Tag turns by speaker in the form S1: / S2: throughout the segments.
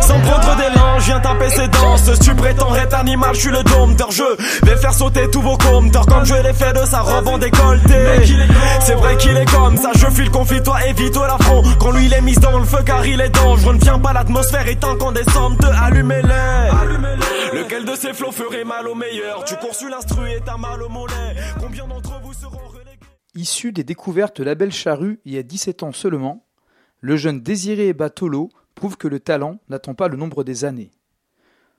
S1: Sans prendre d'élan, je viens taper ses danses. Tu prétends être animal, je suis le dompteur Je vais faire sauter tous vos compteurs Comme je l'ai fait de sa robe en décolleté. C'est vrai qu'il est comme ça, je fuis le conflit, toi évite-toi l'affront. Quand lui il est mis dans le feu car il est dangereux. Ne viens pas l'atmosphère étant qu'on descend te allumez-les. Lequel de ces flots ferait mal au meilleur? Tu cours sur l'instru et t'as mal au mollet. Combien d'entre vous seront
S2: Issu des découvertes Label Charrue il y a 17 ans seulement, le jeune Désiré Batolo prouve que le talent n'attend pas le nombre des années.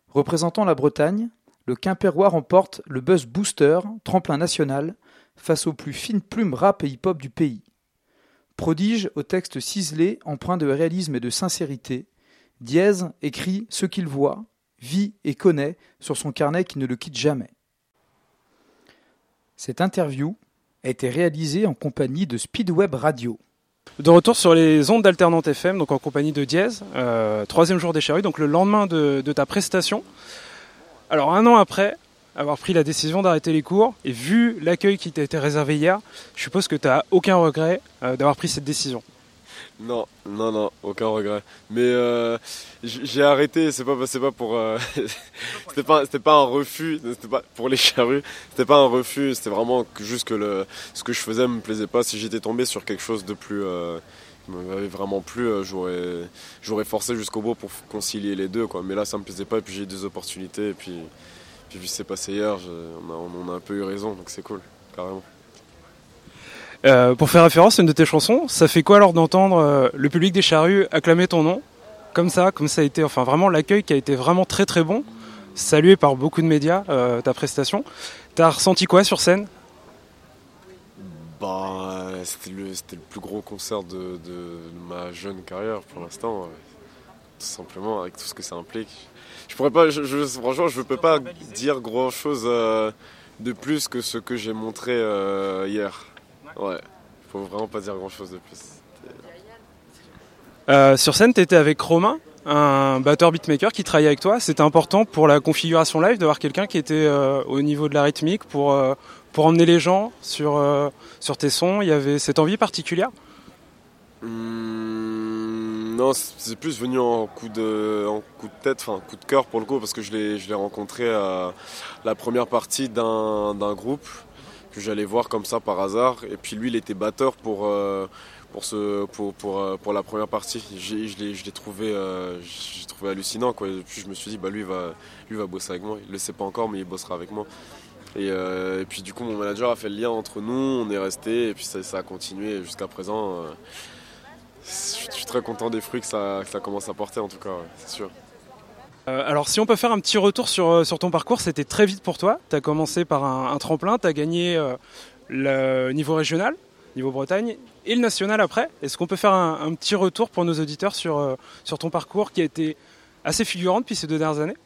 S2: Représentant la Bretagne, le Quimpérois remporte le Buzz Booster, tremplin national, face aux plus fines plumes rap et hip-hop du pays. Prodige au texte ciselé, empreint de réalisme et de sincérité, Diez écrit ce qu'il voit, vit et connaît sur son carnet qui ne le quitte jamais. Cette interview a été réalisée en compagnie de Speedweb Radio.
S3: De retour sur les ondes d'Alternante FM, donc en compagnie de Diez, euh, troisième jour des charrues, donc le lendemain de, de ta prestation. Alors un an après avoir pris la décision d'arrêter les cours et vu l'accueil qui t'a été réservé hier, je suppose que tu n'as aucun regret euh, d'avoir pris cette décision.
S4: Non, non, non, aucun regret. Mais euh, j'ai arrêté, c'est pas, c'est pas pour, euh, c'était pas, pas un refus, c'était pas pour les charrues, c'était pas un refus, c'était vraiment que juste que le, ce que je faisais me plaisait pas. Si j'étais tombé sur quelque chose de plus, euh, qui m'avait vraiment plu, euh, j'aurais, forcé jusqu'au bout pour concilier les deux. Mais là, ça me plaisait pas, et puis j'ai eu des opportunités, et puis, puis vu ce qui s'est passé hier, on, a, on a un peu eu raison, donc c'est cool, carrément.
S3: Euh, pour faire référence à une de tes chansons, ça fait quoi alors d'entendre euh, le public des charrues acclamer ton nom comme ça, comme ça a été, enfin vraiment l'accueil qui a été vraiment très très bon, salué par beaucoup de médias, euh, ta prestation. T'as ressenti quoi sur scène?
S4: Bah, c'était le, plus gros concert de, ma jeune carrière pour l'instant, tout simplement avec tout ce que ça implique. Je pourrais pas, je, je- franchement, je peux pas dire grand chose de plus que ce que j'ai montré hier. Ouais, faut vraiment pas dire grand chose de plus.
S3: Euh, Sur scène, t'étais avec Romain, un batteur beatmaker qui travaillait avec toi. C'était important pour la configuration live d'avoir quelqu'un qui était euh, au niveau de la rythmique pour euh, pour emmener les gens sur sur tes sons. Il y avait cette envie particulière?
S4: Hum, non, c'est plus venu en coup de, en coup de tête, enfin coup de cœur pour le coup, parce que je l'ai, rencontré à la première partie d'un groupe que j'allais voir comme ça par hasard. Et puis lui, il était batteur pour, euh, pour, ce, pour, pour, euh, pour la première partie. Je, l'ai, trouvé, euh, trouvé hallucinant. Quoi. Et puis je me suis dit, bah, lui, va, lui va bosser avec moi. Il le sait pas encore, mais il bossera avec moi. Et, euh, et puis du coup, mon manager a fait le lien entre nous, on est resté, et puis ça, ça a continué jusqu'à présent. je suis très content des fruits que ça, que ça commence à porter en tout cas, c'est sûr.
S3: Euh, alors si on peut faire un petit retour sur, euh, ton parcours, c'était très vite pour toi. Tu as commencé par un, tremplin, tu as gagné euh, le niveau régional, niveau Bretagne, et le national après. Est-ce qu'on peut faire un, petit retour pour nos auditeurs sur, ton parcours qui a été assez figurant depuis ces deux dernières années?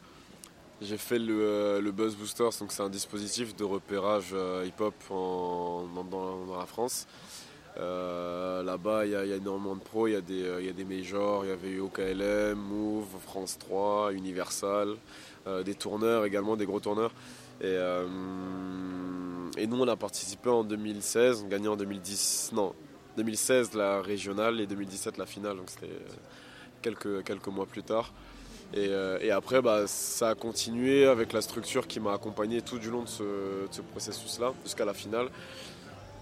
S4: J'ai fait le, Buzz Boosters, donc c'est un dispositif de repérage hip-hop dans- dans la France. Euh, Là-bas, il y, a énormément de pros, il y, a des, euh, y a des majors, il y avait eu OKLM, Move, France 3, Universal, euh, des tourneurs également, des gros tourneurs. Et, nous, on a participé en 2016, on gagnait en 2010, non, 2016 la régionale et 2017 la finale, donc c'était quelques, quelques mois plus tard. Et, après, bah, ça a continué avec la structure qui m'a accompagné tout du long de ce processus-là, jusqu'à la finale.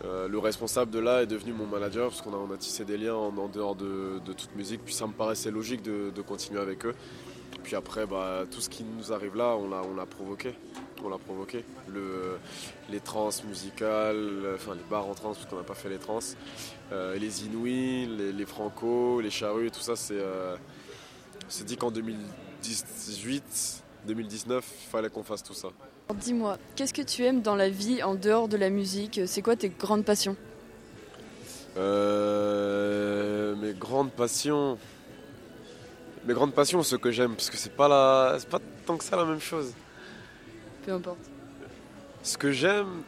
S4: Euh, le responsable de là est devenu mon manager, parce qu'on a, tissé des liens en, dehors de, toute musique, puis ça me paraissait logique de, continuer avec eux. Puis après, bah, tout ce qui nous arrive là, on l'a, provoqué. On l'a provoqué. Le, les trans musicales, enfin les bars en trans, parce qu'on n'a pas fait les trans, euh, les inouïs, les, franco, les charrues, tout ça, c'est. euh, dit qu'en 2018, 2019, il fallait qu'on fasse tout ça.
S5: Dis-moi, qu'est-ce que tu aimes dans la vie en dehors de la musique? C'est quoi tes grandes passions?
S4: Euh, mes grandes passions. Mes grandes passions, ce que j'aime, parce que c'est pas la, c'est pas tant que ça la même chose.
S5: Peu importe.
S4: Ce que j'aime,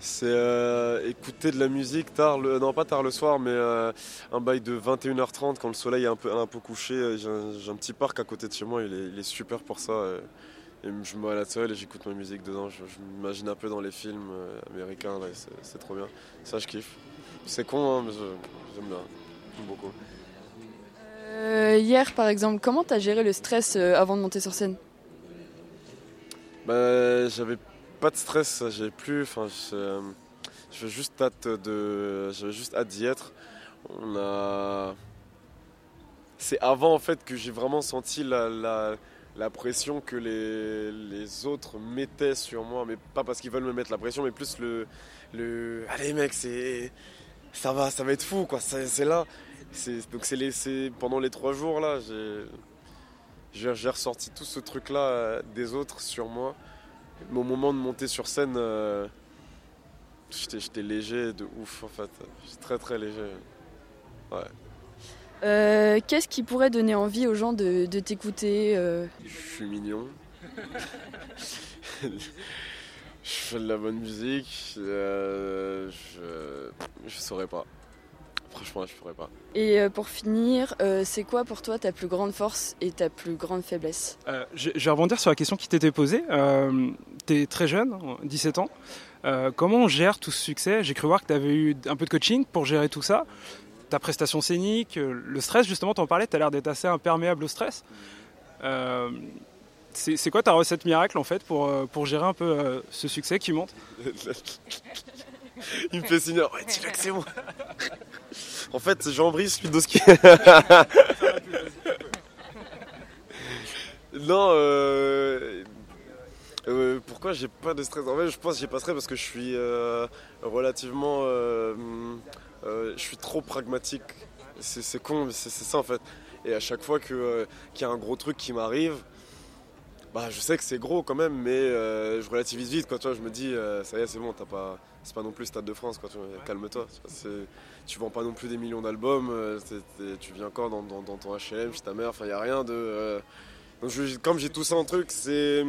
S4: c'est euh, écouter de la musique tard, le, non pas tard le soir, mais euh, un bail de 21h30 quand le soleil est un peu, un peu couché. Euh, J'ai un, j'ai un petit parc à côté de chez moi, il est, il est super pour ça. Et je me mets à la seule et j'écoute ma musique dedans. Je, m'imagine un peu dans les films euh, américains, c'est trop bien. Ça, je kiffe. C'est con, hein, mais j'aime bien. J'aime beaucoup.
S5: Euh, hier, par exemple, comment t'as géré le stress euh, avant de monter sur scène?
S4: Bah, J'avais pas de stress, j'avais plus. Enfin, je, juste hâte de, j'avais juste hâte d'y être. On a. C'est avant en fait que j'ai vraiment senti la la pression que les, les, autres mettaient sur moi, mais pas parce qu'ils veulent me mettre la pression, mais plus le, le allez mec, c'est ça va, ça va être fou quoi, c'est là. Donc c'est pendant les trois jours là, j'ai ressorti tout ce truc là euh, des autres sur moi. Au moment de monter sur scène, euh, j'étais léger de ouf en fait, très très léger. Ouais.
S5: Euh, qu'est-ce qui pourrait donner envie aux gens de, t'écouter euh
S4: Je suis mignon. je fais de la bonne musique. Euh, je, je saurais pas. Franchement, je pourrais pas.
S5: Et pour finir, c'est quoi pour toi ta plus grande force et ta plus grande faiblesse?
S3: Je, vais rebondir sur la question qui t'était posée. tu es très jeune, 17 ans. comment on gère tout ce succès? J'ai cru voir que tu avais eu un peu de coaching pour gérer tout ça ta prestation scénique, euh, le stress justement, tu en parlais, tu as l'air d'être assez imperméable au stress. Euh, c'est quoi ta recette miracle en fait pour, euh, pour gérer un peu ce succès qui monte?
S4: Il me fait dis-le que c'est moi. en fait, Jean-Brice Ludoski. non, pourquoi j'ai pas de stress? En fait, je pense que j'ai pas stress parce que je suis relativement je suis trop pragmatique. C'est con, mais c'est ça en fait. Et à chaque fois euh, qu'il y a un gros truc qui m'arrive, bah, je sais que c'est gros quand même, mais euh, je relativise vite. Quoi, tu vois, je me dis, ça y est, c'est bon, pas, c'est pas non plus Stade de France, calme-toi. Tu vends pas non plus des millions d'albums, tu vis encore dans, ton HM, chez ta mère, il n'y a rien de. Donc, comme j'ai tout ça en truc, c'est.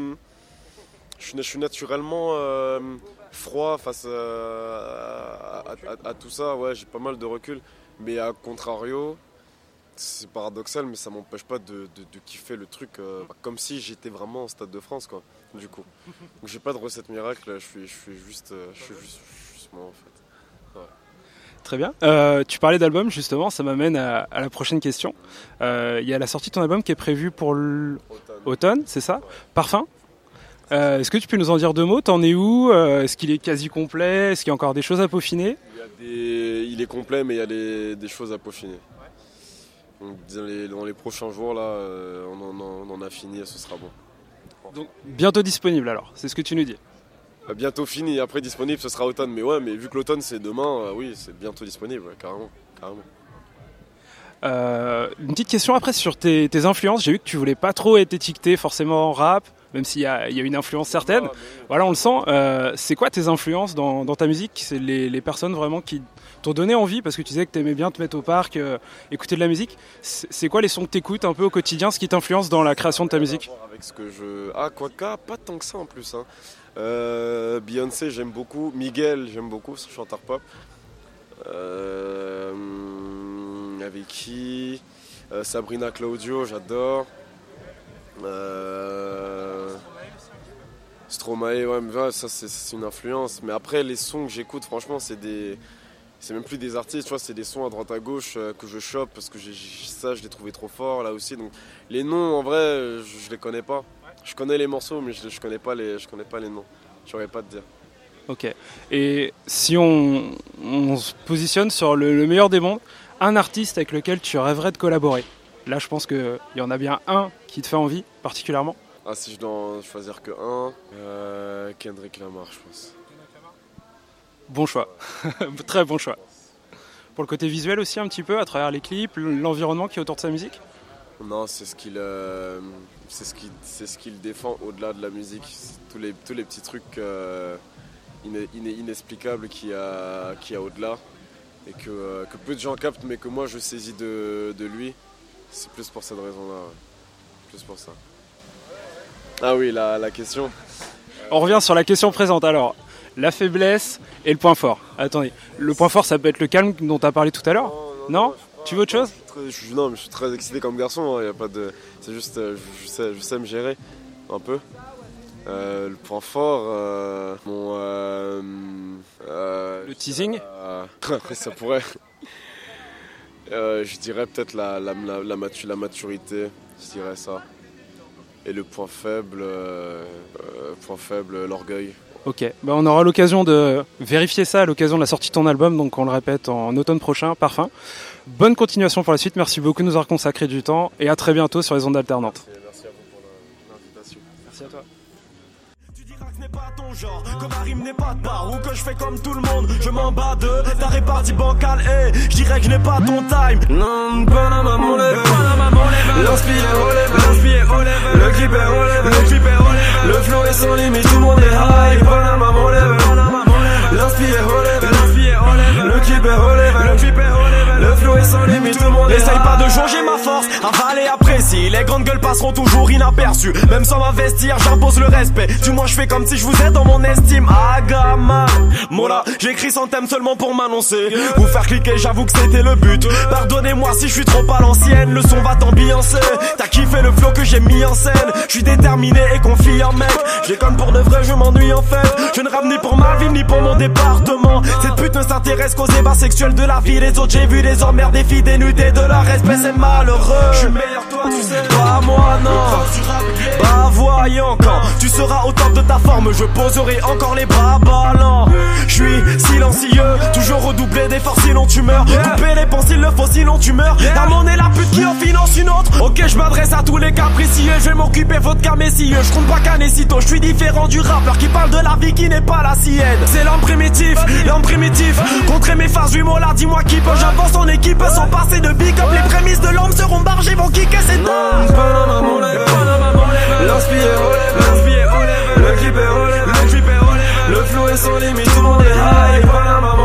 S4: Je, suis naturellement froid face à, tout ça. Ouais, j'ai pas mal de recul. Mais à contrario, c'est paradoxal, mais ça m'empêche pas de, kiffer le truc euh, comme si j'étais vraiment au Stade de France, quoi. Du coup, donc j'ai pas de recette miracle. Je suis, je suis juste, euh, je suis juste, moi en fait.
S3: Très bien. Euh, tu parlais d'album justement, ça m'amène à, la prochaine question. Il y a la sortie de ton album qui est prévue pour l'automne, c'est ça? Parfum? Euh, est-ce que tu peux nous en dire deux mots? T'en es où? Euh, Est-ce qu'il est quasi complet? Est-ce qu'il y a encore des choses à peaufiner?
S4: Il, est complet, mais il y a des choses à peaufiner. dans, les, prochains jours, là, euh, on, en, a fini et ce sera bon.
S3: Donc bientôt disponible alors, c'est ce que tu nous dis
S4: Bientôt fini, après disponible, ce sera automne. Mais ouais, mais vu que l'automne c'est demain, oui, c'est bientôt disponible, carrément. carrément.
S3: une petite question après sur tes, tes influences. J'ai vu que tu voulais pas trop être étiqueté forcément en rap, même s'il y, a, une influence certaine. Voilà, on le sent. Euh, c'est quoi tes influences dans, ta musique? C'est les, personnes vraiment qui t'ont donné envie parce que tu disais que tu aimais bien te mettre au parc, euh, écouter de la musique. C'est quoi les sons que tu écoutes un peu au quotidien, ce qui t'influence dans la création de ta musique?
S4: Avec ce que je ah quoi pas tant que ça en plus. Hein. Euh, Beyoncé j'aime beaucoup, Miguel j'aime beaucoup, ce chanteur pop. avec qui? Sabrina Claudio j'adore. Euh... Stromae, ouais, ça c'est une influence. Mais après, les sons que j'écoute, franchement, c'est des. C'est même plus des artistes, tu vois, c'est des sons à droite à gauche euh, que je chope parce que ça, je l'ai trouvé trop fort là aussi. Donc, les noms, en vrai, je, les connais pas. Je connais les morceaux, mais je, je connais pas les, je connais pas les noms. J'aurais pas te dire.
S3: Ok. Et si on, on se positionne sur le, le meilleur des mondes, un artiste avec lequel tu rêverais de collaborer? Là, je pense qu'il y en a bien un qui te fait envie particulièrement.
S4: Ah, si je dois choisir que un, euh, Kendrick Lamar, je pense.
S3: Bon choix, très bon choix. Pour le côté visuel aussi un petit peu, à travers les clips, l'environnement qui est autour de sa musique?
S4: Non, c'est ce qu'il euh, c'est ce ce qu'il défend au-delà de la musique. Tous les, tous les petits trucs euh, inexplicables qu'il y a, a au-delà et que, que, peu de gens captent, mais que moi je saisis de, de lui. C'est plus pour cette raison-là. Plus pour ça. Ah oui, la, la question.
S3: On revient sur la question présente alors. La faiblesse et le point fort. Attendez, le point fort ça peut être le calme dont tu as parlé tout à l'heure? Non, Tu veux autre chose?
S4: je Non, mais je suis très excité comme garçon. Hein, y a pas de... C'est juste, euh, je, sais, je sais me gérer un peu. Euh, le point fort, euh, mon.
S3: Le teasing?
S4: Après, ça pourrait. Je dirais peut-être la, la, la, la matu- la maturité, je dirais ça. Et le point faible, euh, euh, point faible, l'orgueil.
S3: Ok, bah, on aura l'occasion de vérifier ça à l'occasion de la sortie de ton album, donc on le répète en automne prochain, Parfum. Bonne continuation pour la suite, merci beaucoup de nous avoir consacré du temps et à très bientôt sur les ondes alternantes.
S4: Merci à vous pour l'invitation.
S3: Merci à toi.
S1: Tu diras que ce n'est pas ton genre, que ma rime n'est pas de part, ou que je fais comme tout le monde, je m'en bats de ta répartie bancale, et je dirais que je pas ton time. Non, Panama mon level, Panama mon level, l'inspire au level, l'inspire au level, le clip est au level, le clip est au level, le flow est sans limite, tout le monde est high, Panama mon level, Panama mon level, l'inspire au level, le clip est le clip est au level, le flow est sans limite, tout le monde. Essaye pas de jauger ma force, avaler apprécie, les grandes gueules passeront toujours inaperçues, même sans m'investir, j'impose le respect, du moins je fais comme si je vous ai dans mon estime, Agama, Mola, j'écris sans thème seulement pour m'annoncer, vous faire cliquer, j'avoue que c'était le but, pardonnez-moi si je suis trop à l'ancienne, le son va t'ambiancer, t'as kiffé le flow que j'ai mis en scène, je suis déterminé et confiant mec, j'ai comme pour de vrai, je m'ennuie en fait, je ne rame ni pour ma vie ni pour mon département, cette pute ne s'intéresse ébats sexuels de la vie, les autres j'ai vu les emmerdes des filles dénudées de leur respect, c'est malheureux, je suis meilleur toi tu sais, pas moi non, bah voyons quand tu seras au top de ta forme, je poserai encore les bras ballants, je suis silencieux, toujours redoubler d'efforts sinon tu meurs, couper les s'il le faut sinon tu meurs, la monnaie la pute qui en finance une autre, ok je m'adresse à tous les capricieux, je vais m'occuper votre cas messieurs, je compte pas sitôt, je suis différent du rappeur qui parle de la vie qui n'est pas la sienne, c'est l'homme primitif, l'homme primitif, contrer mes phases du là dis-moi qui peut, j'avance en équipe sans passer de big up, les prémices de l'homme seront bargées, vont kicker ces dents, L'inspire le clip est level, le clip est au level, le flow est sans limite, tout le monde est high, Panama mon level,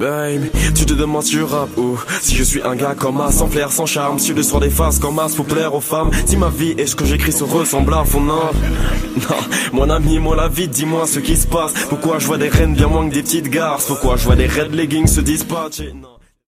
S1: Babe, tu te demandes si je rappe ou si je suis un gars comme as, sans flair, sans charme, sur le soir des faces comme as pour plaire aux femmes. Si ma vie et ce que j'écris se ressemblent à fond, non, non, mon ami, moi la vie, dis-moi ce qui se passe. Pourquoi je vois des reines bien moins que des petites garces? Pourquoi je vois des red leggings se dispatcher Non.